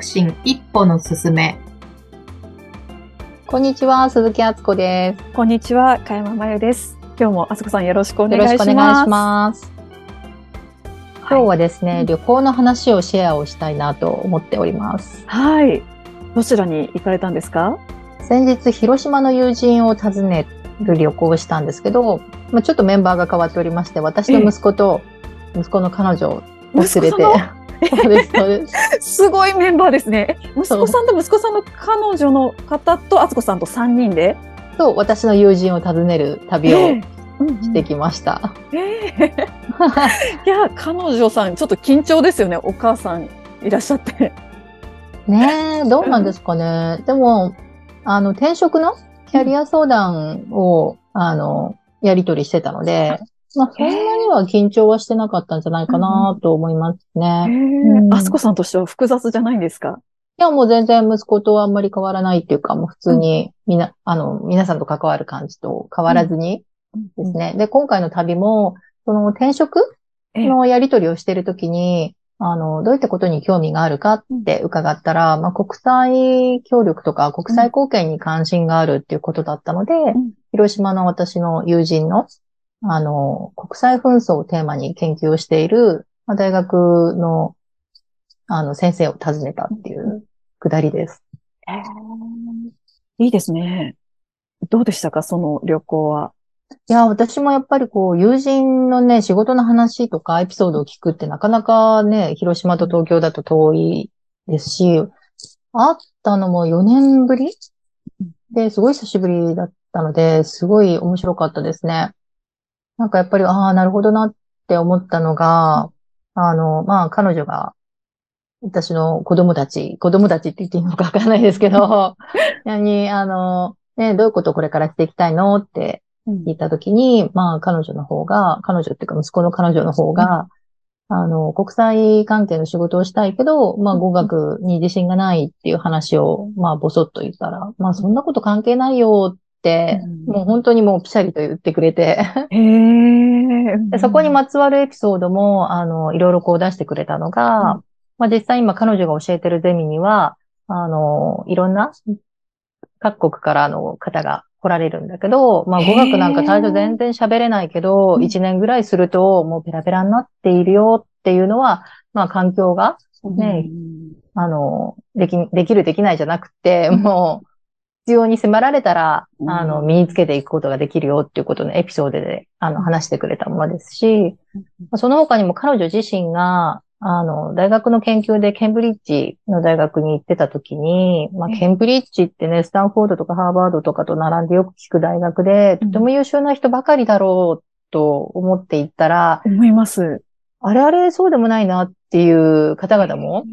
促進一歩の進め。こんにちは、鈴木敦子です。こんにちは、かやままゆです。今日もあつこさんよろしくお願いします。しくお願いします。今日はですね、はい旅行の話をシェアをしたいなと思っております。はい。どちらに行かれたんですか？先日、広島の友人を訪ねる旅行をしたんですけど、まあ、ちょっとメンバーが変わっておりまして、私の息子と息子の彼女を連れて、息子さんそうです、そうです。すごいメンバーですね。え息子さんと息子さんの彼女の方とあつこさんと3人で？と、私の友人を訪ねる旅をええしてきました。ええ いや、彼女さん、ちょっと緊張ですよね。お母さんいらっしゃって。ねえ、どうなんですかね。でも、あの、転職のキャリア相談を、あの、やり取りしてたので、まあ、そんなには緊張はしてなかったんじゃないかなと思いますね。うん。あつこさんとしては複雑じゃないんですか？いや、もう全然息子とあんまり変わらないっていうか、もう普通にみな、あの、皆さんと関わる感じと変わらずにですね。で、今回の旅も、その転職ええ。のやり取りをしているときに、あの、どういったことに興味があるかって伺ったら、まあ、国際協力とか国際貢献に関心があるっていうことだったので、ん。広島の私の友人の、あの、国際紛争をテーマに研究をしている、まあ大学の、あの、先生を訪ねたっていうくだりです。いいですね。どうでしたか？その旅行は。いや、私もやっぱりこう、友人のね、仕事の話とかエピソードを聞くってなかなかね、広島と東京だと遠いですし、会ったのも4年ぶり？で、すごい久しぶりだったので、すごい面白かったですね。なんかやっぱり、ああ、なるほどなって思ったのが、あの、まあ、彼女が、私の子供たち、子供たちって言っていいのかわかんないですけど、に、あの、ね、どういうことをこれからしていきたいのって聞いたときに、まあ、彼女の方が、彼女っていうか息子の彼女の方が、あの、国際関係の仕事をしたいけど、まあ、語学に自信がないっていう話を、まあ、ぼそっと言ったら、まあ、そんなこと関係ないよって、うん。もう本当にもうピシャリと言ってくれて。でそこにまつわるエピソードも、あの、いろいろこう出してくれたのが、うん。まあ実際今彼女が教えてるゼミには、あの、いろんな各国からの方が来られるんだけど、まあ語学なんか最初全然喋れないけど、うん。1年ぐらいするともうペラペラになっているよっていうのは、まあ環境が、ねあの、でき、できるできないじゃなくて、もう、必要に迫られたら、うん。あの、身につけていくことができるよっていうことのエピソードで、あの、話してくれたものですし、その他にも彼女自身が、あの、大学の研究でケンブリッジの大学に行ってた時に、まあ、ええ。ケンブリッジってね、スタンフォードとかハーバードとかと並んでよく聞く大学で、うん。とても優秀な人ばかりだろうと思って行ったら、思います。あれあれそうでもないなっていう方々も、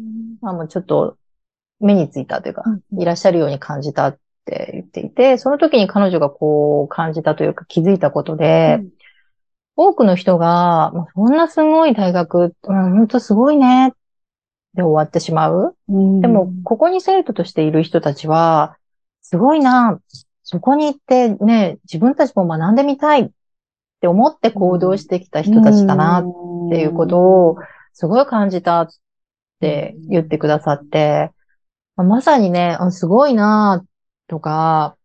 まあ、もうちょっと目についたというか、いらっしゃるように感じたって言っていて、その時に彼女がこう感じたというか気づいたことで、多くの人が、まあ、そんなすごい大学、うん、本当すごいね、で終わってしまう。うんでも、ここに生徒としている人たちは、すごいな、そこに行ってね、自分たちも学んでみたいって思って行動してきた人たちだなっていうことを、すごい感じたって言ってくださって、まさにね、あすごいなとか、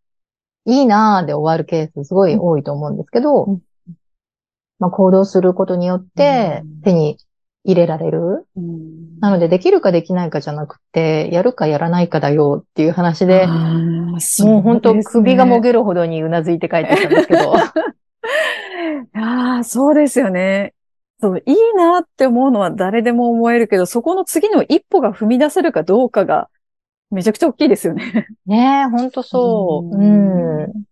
いいなで終わるケースすごい多いと思うんですけど、うんまあ、行動することによってうん手に入れられる。うんなので、できるかできないかじゃなくて、やるかやらないかだよっていう話で、もう本当首がもげるほどにうなずいて帰ってきたんですけど。ああ、そうですよね。そう、いいなって思うのは誰でも思えるけど、そこの次の一歩が踏み出せるかどうかが、めちゃくちゃ大きいですよね。ねえ、本当そう。ううんん。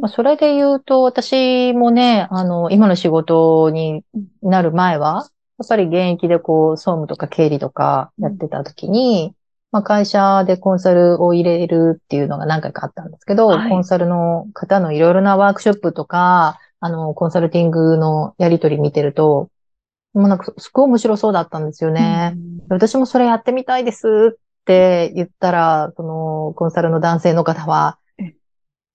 まあそれで言うと、私もね、あの、今の仕事になる前は、やっぱり現役でこう、総務とか経理とかやってた時に、まあ会社でコンサルを入れるっていうのが何回かあったんですけど、はいコンサルの方のいろいろなワークショップとか、あの、コンサルティングのやりとり見てると、もうなんかすごい面白そうだったんですよね。私もそれやってみたいですって言ったら、その、コンサルの男性の方はえ、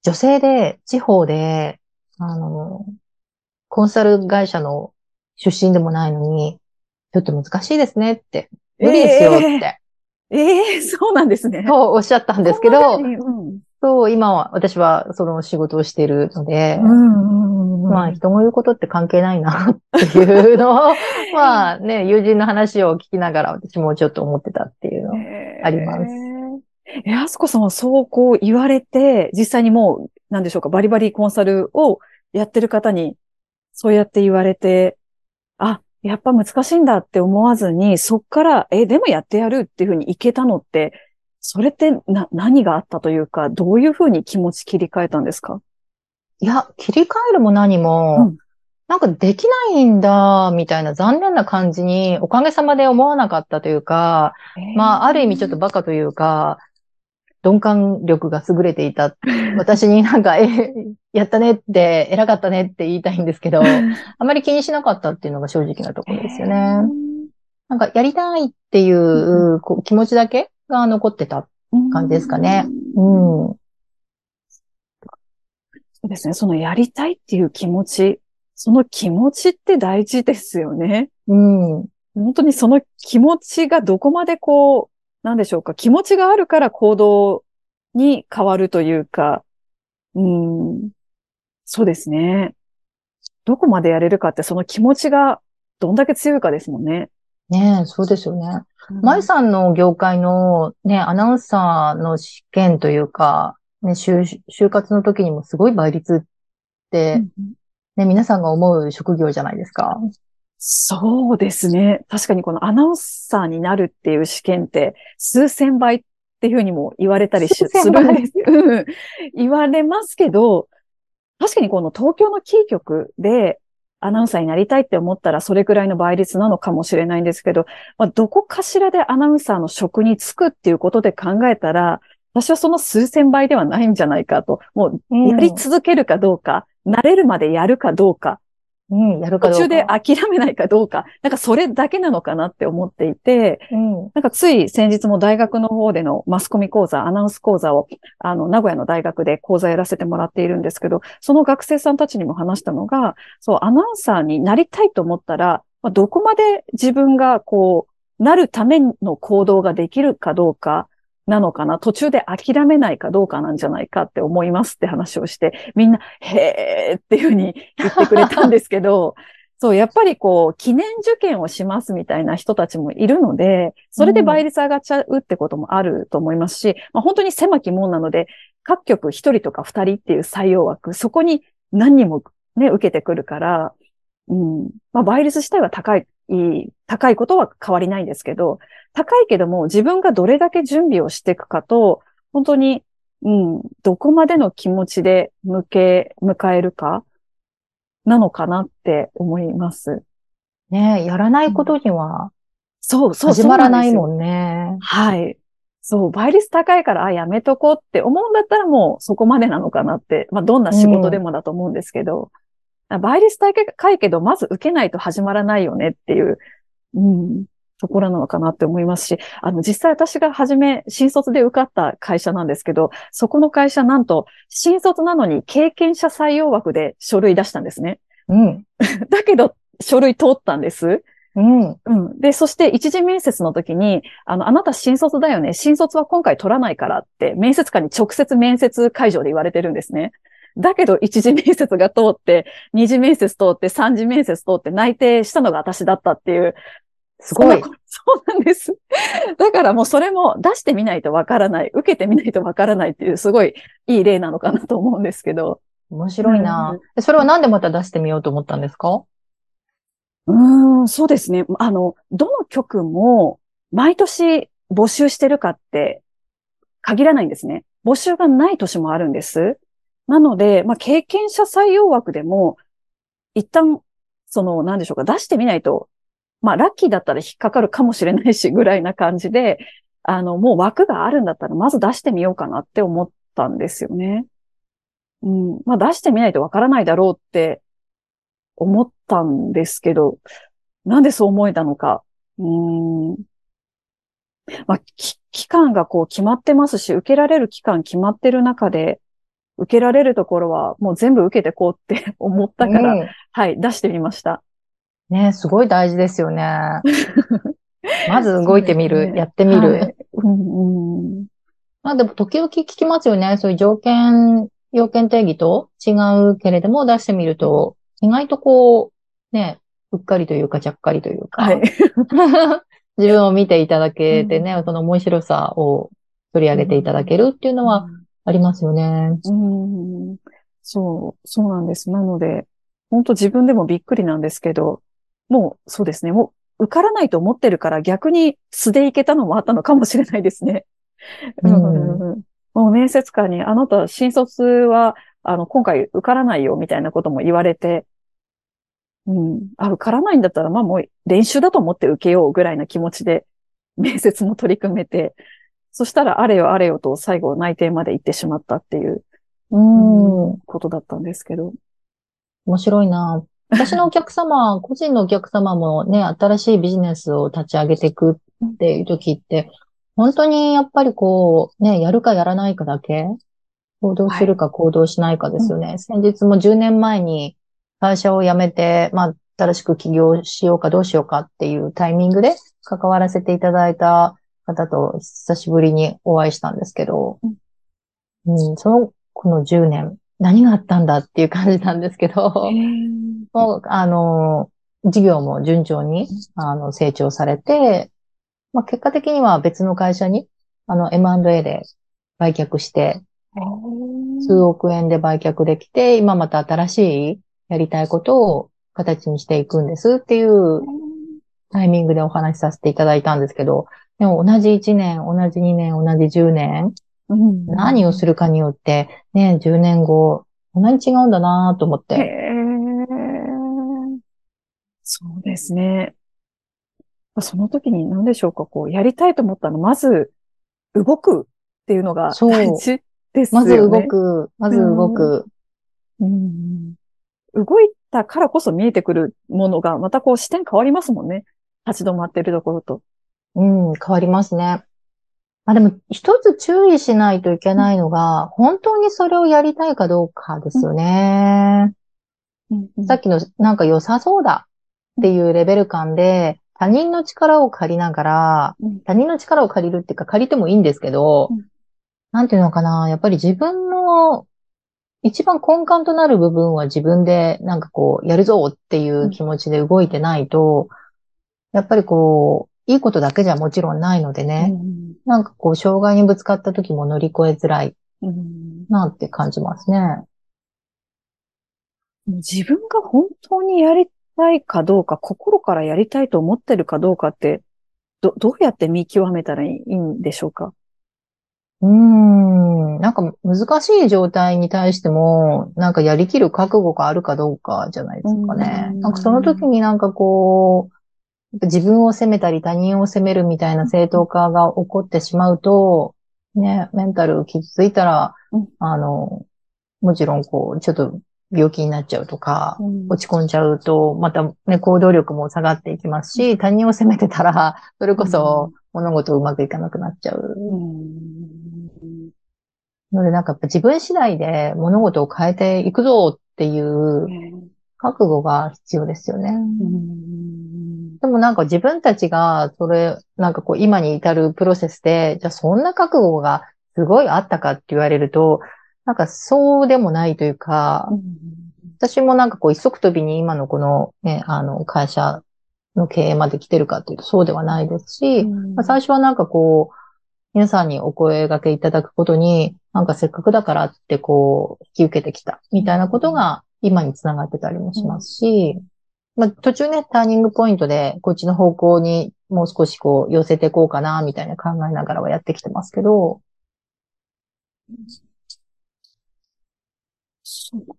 女性で、地方で、あの、コンサル会社の出身でもないのに、ちょっと難しいですねって無理ですよって。ええそうなんですね。そうおっしゃったんですけどそう、今は私はその仕事をしているので、まあ人の言うことって関係ないなっていうのを、まあね、友人の話を聞きながら私もちょっと思ってたっていうの。ありますえ、あすこさんはそうこう言われて、実際にもう、なんでしょうか、バリバリコンサルをやってる方に、そうやって言われて、あ、やっぱ難しいんだって思わずに、そっから、え、でもやってやるっていうふうにいけたのって、それってな、何があったというか、どういうふうに気持ち切り替えたんですか？いや、切り替えるも何も、うん。なんかできないんだ、みたいな残念な感じにおかげさまで思わなかったというか、まあ、ある意味ちょっとバカというか、鈍感力が優れていた。私になんか、え、やったねって、偉かったねって言いたいんですけど、あまり気にしなかったっていうのが正直なところですよね。なんか、やりたいっていうこう気持ちだけが残ってた。感じですかね。うん。そうですね。そのやりたいっていう気持ち、その気持ちって大事ですよね。うん。本当にその気持ちがどこまでこう、なんでしょうか、気持ちがあるから行動に変わるというか、うん、そうですね。どこまでやれるかってその気持ちがどんだけ強いかですもんね。ねえ、そうですよね。舞さんの業界のね、アナウンサーの試験というか、ね、就、就活の時にもすごい倍率って、ね、皆さんが思う職業じゃないですか。そうですね。確かにこのアナウンサーになるっていう試験って数千倍っていうふうにも言われたりするんです。うん言われますけど、確かにこの東京のキー局でアナウンサーになりたいって思ったらそれくらいの倍率なのかもしれないんですけど、まあ、どこかしらでアナウンサーの職に就くっていうことで考えたら、私はその数千倍ではないんじゃないかと、もうやり続けるかどうか、慣れるまでやるかどうか、うん、やるかどうか。途中で諦めないかどうか、なんかそれだけなのかなって思っていて、うん。なんかつい先日も大学の方でのマスコミ講座、アナウンス講座を、あの、名古屋の大学で講座やらせてもらっているんですけど、その学生さんたちにも話したのが、そう、アナウンサーになりたいと思ったら、まあ、どこまで自分がこう、なるための行動ができるかどうか、なのかな？途中で諦めないかどうかなんじゃないかって思いますって話をして、みんな、へーっていうふうに言ってくれたんですけど、そう、やっぱりこう、記念受験をしますみたいな人たちもいるので、それで倍率上がっちゃうってこともあると思いますし、まあ、本当に狭き門なので、各局一人とか二人っていう採用枠、そこに何人もね、受けてくるから、うん。まあ、倍率自体は高い、高いことは変わりないんですけど、高いけども自分がどれだけ準備をしていくかと、本当に、うん、どこまでの気持ちで向け、迎えるか、なのかなって思います。ねえやらないことにはそう、そう、始まらないん。もんね。はい。そう、倍率高いから、あ、やめとこうって思うんだったらもうそこまでなのかなって、まあどんな仕事でもだと思うんですけど、倍率高いけど、まず受けないと始まらないよねっていう、うん、ところなのかなって思いますし、あの、実際私が初め、新卒で受かった会社なんですけど、そこの会社なんと、新卒なのに経験者採用枠で書類出したんですね。うん。だけど、書類通ったんです。うん。うん。で、そして一次面接の時に、あの、あなた新卒だよね。新卒は今回取らないからって、面接官に直接面接会場で言われてるんですね。だけど、一次面接が通って、二次面接通って、三次面接通って内定したのが私だったっていう。すごい そうなんです。だからもうそれも出してみないとわからない。受けてみないとわからないっていう、すごいいい例なのかなと思うんですけど。面白いな。えそれはなんでまた出してみようと思ったんですか？うーん、そうですね。あの、どの局も毎年募集してるかって限らないんですね。募集がない年もあるんです。なので、まあ、経験者採用枠でも、一旦、その、なんでしょうか、出してみないと、まあ、ラッキーだったら引っかかるかもしれないし、ぐらいな感じで、あの、もう枠があるんだったら、まず出してみようかなって思ったんですよね。うん。まあ、出してみないとわからないだろうって思ったんですけど、なんでそう思えたのか。うん。まあ、期間がこう決まってますし、受けられる期間決まってる中で、受けられるところはもう全部受けてこうって 思ったから、うんはい、出してみました。ねすごい大事ですよね。まず動いてみる、ねやってみる。はいうんうんまあでも時々聞きますよね。そういう条件、要件定義と違うけれども出してみると、意外とこう、ね、うっかりというか、ちゃっかりというか、はい。自分を見ていただけてね、その面白さを取り上げていただけるっていうのはありますよね。うん、そう、そうなんです。なので、本当自分でもびっくりなんですけど、もうそうですね、もう受からないと思ってるから逆に素でいけたのもあったのかもしれないですね。うんうんもう面接官に、あなた新卒は、あの、今回受からないよみたいなことも言われて、うん。あ、受からないんだったら、まあもう練習だと思って受けようぐらいな気持ちで面接も取り組めて、そしたらあれよあれよと最後内定まで行ってしまったっていう、うん。面ことだったんですけど。白いな。私のお客様、個人のお客様もね、新しいビジネスを立ち上げていくっていう時って、本当にやっぱりこう、ね、やるかやらないかだけ、行動するか行動しないかですよね。先日も10年前に会社を辞めて、まあ、新しく起業しようかどうしようかっていうタイミングで関わらせていただいた方と久しぶりにお会いしたんですけど、うん、その、この10年、何があったんだっていう感じなんですけど、もう、あの、事業も順調に、あの、成長されて、まあ、結果的には別の会社に、あの、M&A で売却して、数億円で売却できて、今また新しいやりたいことを形にしていくんですっていうタイミングでお話しさせていただいたんですけど、でも同じ1年、同じ2年、同じ10年、うん何をするかによって、ね、10年後、こんなに違うんだなと思っへて。ーそうですね。その時に何でしょうか、こう、やりたいと思ったの、まず、動くっていうのが大事ですよね。まず動く、まず動く。うん。動いたからこそ見えてくるものが、またこう視点変わりますもんね。立ち止まってるところと。うん、変わりますね。まあでも、一つ注意しないといけないのが、本当にそれをやりたいかどうかですよね。さっきの、なんか良さそうだっていうレベル感で、他人の力を借りながら、うん他人の力を借りるっていうか借りてもいいんですけど、うんなんていうのかな、やっぱり自分の一番根幹となる部分は自分でなんかこう、やるぞっていう気持ちで動いてないと、やっぱりこう、いいことだけじゃもちろんないのでね、なんかこう、障害にぶつかった時も乗り越えづらい。うん。うんなって感じますね。自分が本当にやりたいかどうか、心からやりたいと思ってるかどうかって、ど、どうやって見極めたらいいんでしょうか？うーん、なんか難しい状態に対しても、なんかやりきる覚悟があるかどうかじゃないですかね。うん。なんかその時になんかこう、自分を責めたり他人を責めるみたいな正当化が起こってしまうと、ね、メンタル傷ついたらうん、あの、もちろんこう、ちょっと病気になっちゃうとか、うん。落ち込んじゃうと、またね、行動力も下がっていきますし、他人を責めてたら、それこそ物事うまくいかなくなっちゃう。うん。ので、なんかやっぱ自分次第で物事を変えていくぞっていう覚悟が必要ですよね。うんでもなんか自分たちが、それ、なんかこう今に至るプロセスで、じゃあそんな覚悟がすごいあったかって言われると、なんかそうでもないというか、私もなんかこう一足飛びに今のこのね、あの会社の経営まで来てるかっていうとそうではないですし、まあ、最初はなんかこう、皆さんにお声掛けいただくことに、なんかせっかくだからってこう、引き受けてきたみたいなことが今につながってたりもしますし、まあ途中ね、ターニングポイントでこっちの方向にもう少しこう寄せていこうかなみたいな考えながらはやってきてますけど、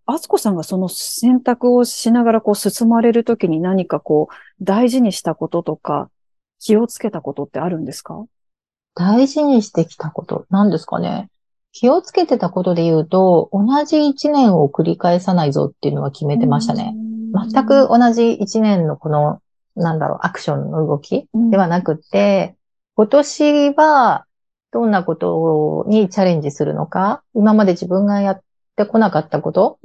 あつこさんがその選択をしながらこう進まれるときに何かこう大事にしたこととか気をつけたことってあるんですか？大事にしてきたこと、何ですかね？気をつけてたことで言うと、同じ一年を繰り返さないぞっていうのは決めてましたね。。全く同じ一年のこの、なんだろう、アクションの動きではなくって、今年はどんなことにチャレンジするのか、今まで自分がやってこなかったこと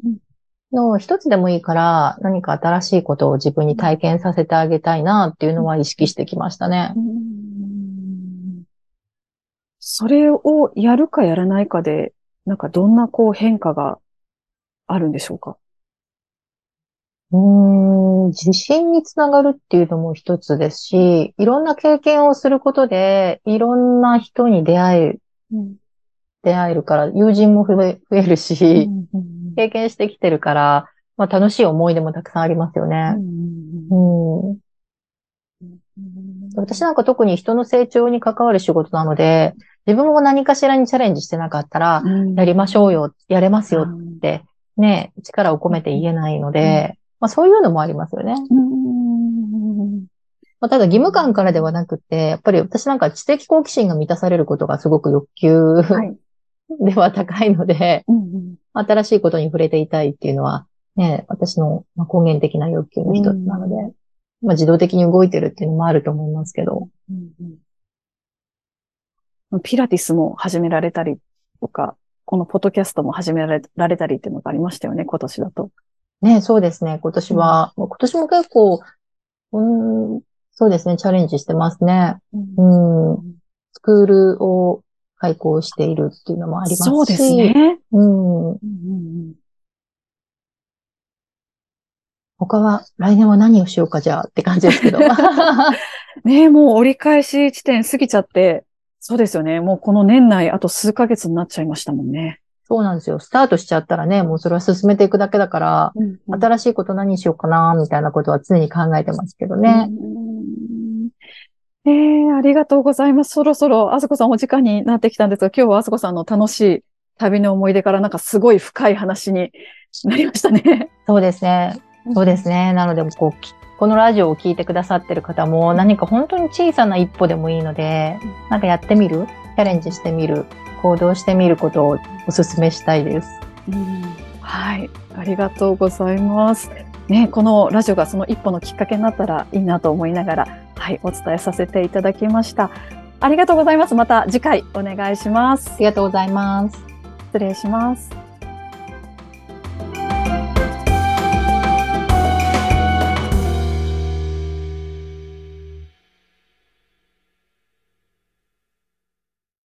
の一つでもいいから、何か新しいことを自分に体験させてあげたいなっていうのは意識してきましたね。それをやるかやらないかで、なんかどんなこう変化があるんでしょうか？うーん、自信につながるっていうのも一つですし、いろんな経験をすることで、いろんな人に出会える、出会えるから、友人も増え増えるし、経験してきてるから、まあ楽しい思い出もたくさんありますよね。うん。私なんか特に人の成長に関わる仕事なので、自分も何かしらにチャレンジしてなかったら、やりましょうよ、やれますよって、ね、力を込めて言えないので、まあそういうのもありますよね。まあ、ただ義務感からではなくて、やっぱり私なんか知的好奇心が満たされることがすごく欲求はい では高いので、うんうん新しいことに触れていたいっていうのは、ね、私のまあ根源的な欲求の一つなので、うまあ自動的に動いてるっていうのもあると思いますけど。うんピラティスも始められたりとか、このポッドキャストも始められたりっていうのがありましたよね、今年だと。ね、そうですね。今年は、もう今年も結構、うん、そうですね、チャレンジしてますね。うん、スクールを開講しているっていうのもありますし。そうです。ね。うん。うんうん他は、来年は何をしようかじゃあって感じですけど。ねえ、もう折り返し地点過ぎちゃって、そうですよね。もうこの年内あと数ヶ月になっちゃいましたもんね。そうなんですよ。スタートしちゃったらね、もうそれは進めていくだけだから、新しいこと何しようかな、みたいなことは常に考えてますけどね。うんええありがとうございます。そろそろ、あずこさんお時間になってきたんですが、今日はあずこさんの楽しい旅の思い出からなんかすごい深い話になりましたね。そうですね。そうですね。なので、こう、きこのラジオを聞いてくださってる方も、何か本当に小さな一歩でもいいので、なんかやってみる？チャレンジしてみる？行動してみることをお勧めしたいです。うんはい。ありがとうございます。ね、このラジオがその一歩のきっかけになったらいいなと思いながら、はい、お伝えさせていただきました。ありがとうございます。また次回お願いしますあ。りがとうございます。失礼します。